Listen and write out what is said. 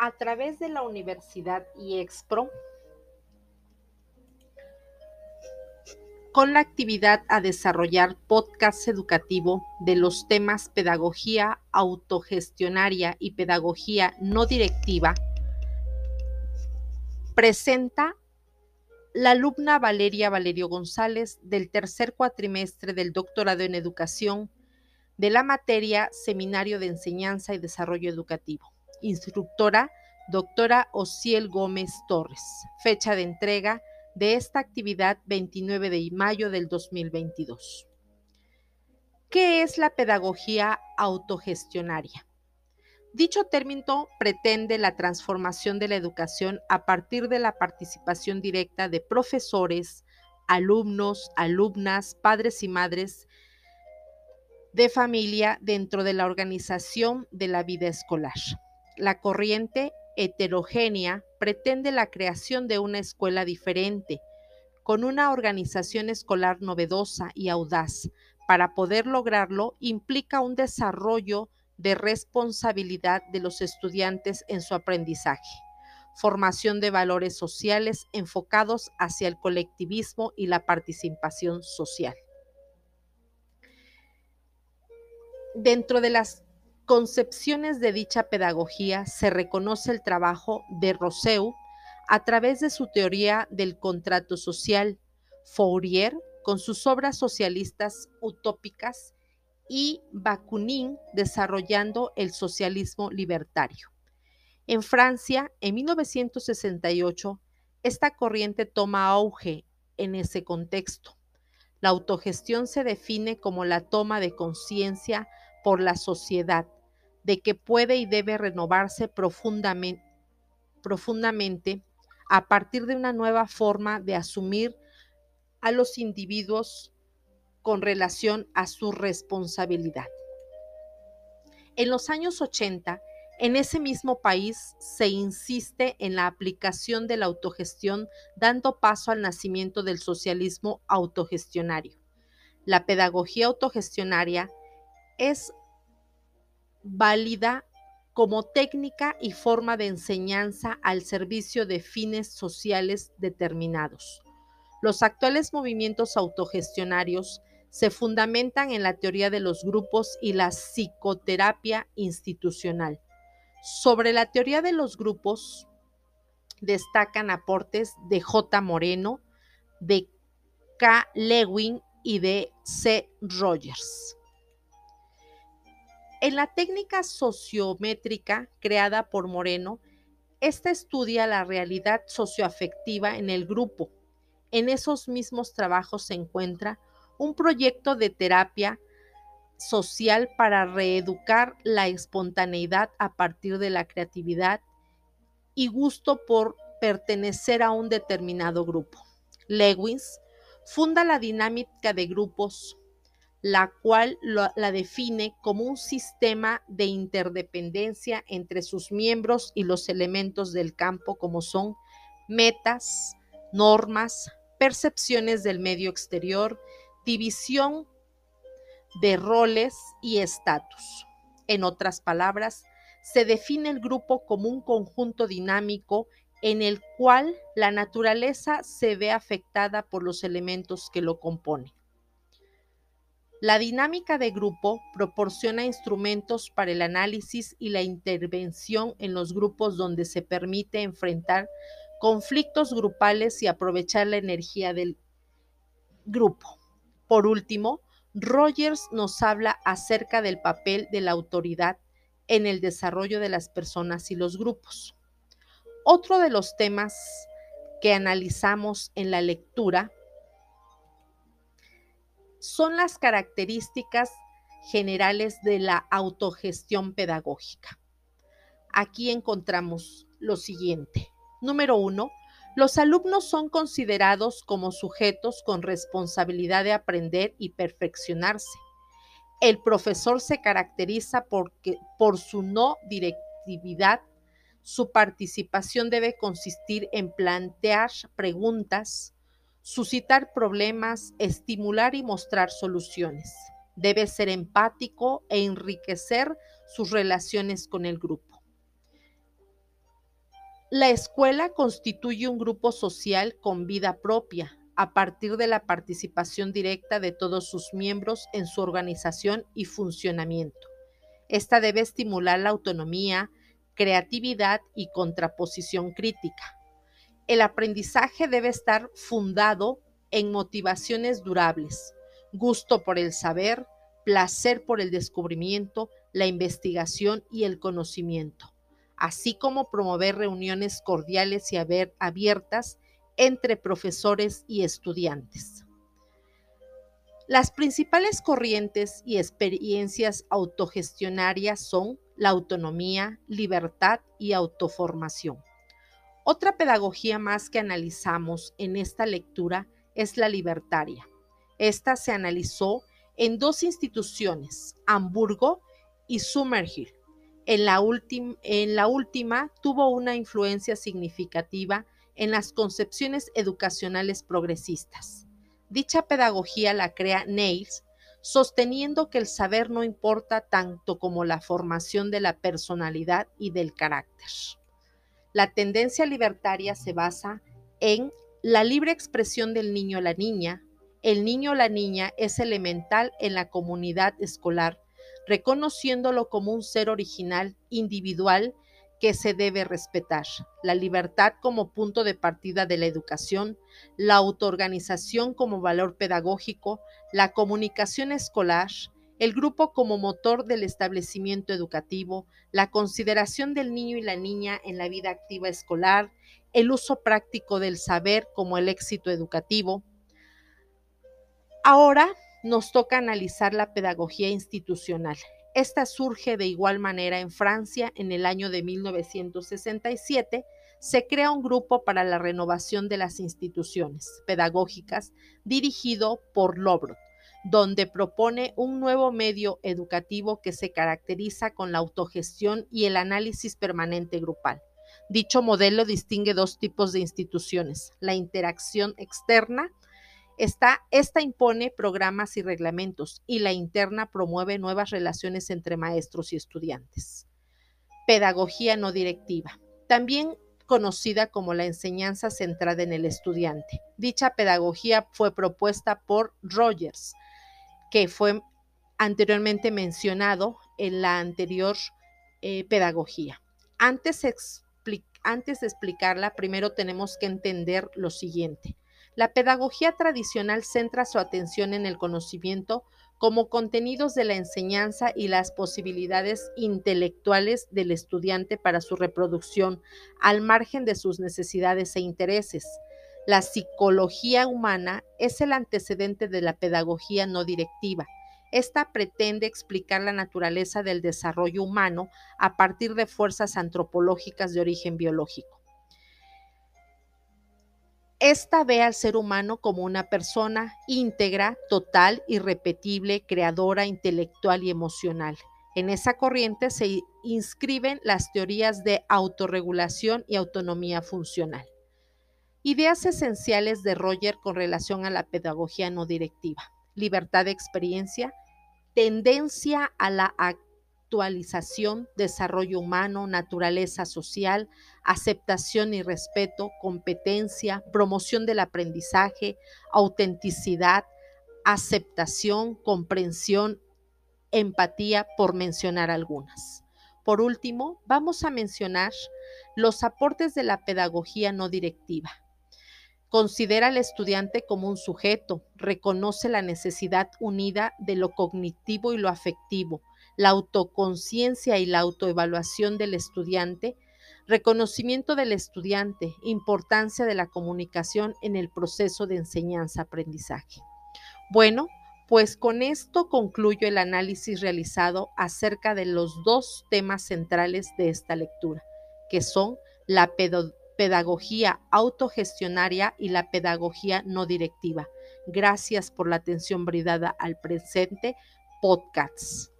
a través de la Universidad IEXPRO con la actividad a desarrollar podcast educativo de los temas pedagogía autogestionaria y pedagogía no directiva, presenta la alumna Valeria Valerio González del tercer cuatrimestre del doctorado en educación de la materia Seminario de Enseñanza y Desarrollo Educativo. Instructora, doctora Ociel Gómez Torres. Fecha de entrega de esta actividad 29 de mayo del 2022. ¿Qué es la pedagogía autogestionaria? Dicho término pretende la transformación de la educación a partir de la participación directa de profesores, alumnos, alumnas, padres y madres de familia dentro de la organización de la vida escolar. La corriente heterogénea pretende la creación de una escuela diferente, con una organización escolar novedosa y audaz. Para poder lograrlo implica un desarrollo de responsabilidad de los estudiantes en su aprendizaje, formación de valores sociales enfocados hacia el colectivismo y la participación social. Dentro de las concepciones de dicha pedagogía se reconoce el trabajo de Rousseau a través de su teoría del contrato social, Fourier con sus obras socialistas utópicas y Bakunin desarrollando el socialismo libertario. En Francia, en 1968, esta corriente toma auge en ese contexto. La autogestión se define como la toma de conciencia por la sociedad de que puede y debe renovarse profundamente, profundamente a partir de una nueva forma de asumir a los individuos con relación a su responsabilidad. En los años 80, en ese mismo país se insiste en la aplicación de la autogestión, dando paso al nacimiento del socialismo autogestionario. La pedagogía autogestionaria es válida como técnica y forma de enseñanza al servicio de fines sociales determinados. Los actuales movimientos autogestionarios se fundamentan en la teoría de los grupos y la psicoterapia institucional. Sobre la teoría de los grupos destacan aportes de J. Moreno, de K. Lewin y de C. Rogers. En la técnica sociométrica creada por Moreno, esta estudia la realidad socioafectiva en el grupo. En esos mismos trabajos se encuentra un proyecto de terapia social para reeducar la espontaneidad a partir de la creatividad y gusto por pertenecer a un determinado grupo. Lewis funda la dinámica de grupos la cual la define como un sistema de interdependencia entre sus miembros y los elementos del campo como son metas, normas, percepciones del medio exterior, división de roles y estatus. En otras palabras, se define el grupo como un conjunto dinámico en el cual la naturaleza se ve afectada por los elementos que lo componen. La dinámica de grupo proporciona instrumentos para el análisis y la intervención en los grupos donde se permite enfrentar conflictos grupales y aprovechar la energía del grupo. Por último, Rogers nos habla acerca del papel de la autoridad en el desarrollo de las personas y los grupos. Otro de los temas que analizamos en la lectura son las características generales de la autogestión pedagógica. Aquí encontramos lo siguiente. Número uno, los alumnos son considerados como sujetos con responsabilidad de aprender y perfeccionarse. El profesor se caracteriza por su no directividad. Su participación debe consistir en plantear preguntas, suscitar problemas, estimular y mostrar soluciones. Debe ser empático e enriquecer sus relaciones con el grupo. La escuela constituye un grupo social con vida propia, a partir de la participación directa de todos sus miembros en su organización y funcionamiento. Esta debe estimular la autonomía, creatividad y contraposición crítica. El aprendizaje debe estar fundado en motivaciones durables, gusto por el saber, placer por el descubrimiento, la investigación y el conocimiento, así como promover reuniones cordiales y abiertas entre profesores y estudiantes. Las principales corrientes y experiencias autogestionarias son la autonomía, libertad y autoformación. Otra pedagogía más que analizamos en esta lectura es la libertaria. Esta se analizó en dos instituciones, Hamburgo y Summerhill. En la, en la última tuvo una influencia significativa en las concepciones educacionales progresistas. Dicha pedagogía la crea Nails, sosteniendo que el saber no importa tanto como la formación de la personalidad y del carácter. La tendencia libertaria se basa en la libre expresión del niño o la niña, el niño o la niña es elemental en la comunidad escolar, reconociéndolo como un ser original, individual, que se debe respetar. La libertad como punto de partida de la educación, la autoorganización como valor pedagógico, la comunicación escolar, el grupo como motor del establecimiento educativo, la consideración del niño y la niña en la vida activa escolar, el uso práctico del saber como el éxito educativo, Ahora nos toca analizar la pedagogía institucional. Esta surge de igual manera en Francia en el año de 1967. Se crea un grupo para la renovación de las instituciones pedagógicas dirigido por Lobrot, donde propone un nuevo medio educativo que se caracteriza con la autogestión y el análisis permanente grupal. Dicho modelo distingue dos tipos de instituciones, la interacción externa esta, impone programas y reglamentos y la interna promueve nuevas relaciones entre maestros y estudiantes. Pedagogía no directiva, también conocida como la enseñanza centrada en el estudiante. Dicha pedagogía fue propuesta por Rogers, que fue anteriormente mencionado en la anterior eh, pedagogía. Antes, antes de explicarla, primero tenemos que entender lo siguiente. La pedagogía tradicional centra su atención en el conocimiento como contenidos de la enseñanza y las posibilidades intelectuales del estudiante para su reproducción, al margen de sus necesidades e intereses. La psicología humana es el antecedente de la pedagogía no directiva. Esta pretende explicar la naturaleza del desarrollo humano a partir de fuerzas antropológicas de origen biológico. Esta ve al ser humano como una persona íntegra, total, irrepetible, creadora, intelectual y emocional. En esa corriente se inscriben las teorías de autorregulación y autonomía funcional. Ideas esenciales de Roger con relación a la pedagogía no directiva. Libertad de experiencia, tendencia a la actualización, desarrollo humano, naturaleza social, aceptación y respeto, competencia, promoción del aprendizaje, autenticidad, aceptación, comprensión, empatía, por mencionar algunas. Por último, vamos a mencionar los aportes de la pedagogía no directiva. Considera al estudiante como un sujeto, reconoce la necesidad unida de lo cognitivo y lo afectivo, la autoconciencia y la autoevaluación del estudiante, reconocimiento del estudiante, importancia de la comunicación en el proceso de enseñanza-aprendizaje. Bueno, pues con esto concluyo el análisis realizado acerca de los dos temas centrales de esta lectura, que son la pedagogía autogestionaria y la pedagogía no directiva. Gracias por la atención brindada al presente podcast.